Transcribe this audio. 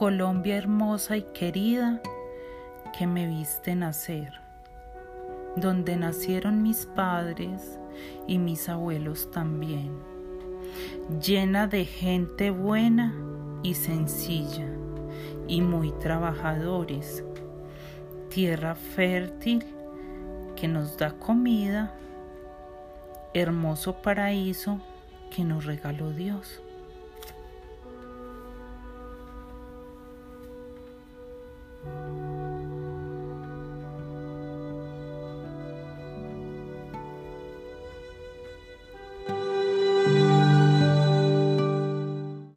Colombia hermosa y querida que me viste nacer, donde nacieron mis padres y mis abuelos también, llena de gente buena y sencilla y muy trabajadores, tierra fértil que nos da comida, hermoso paraíso que nos regaló Dios.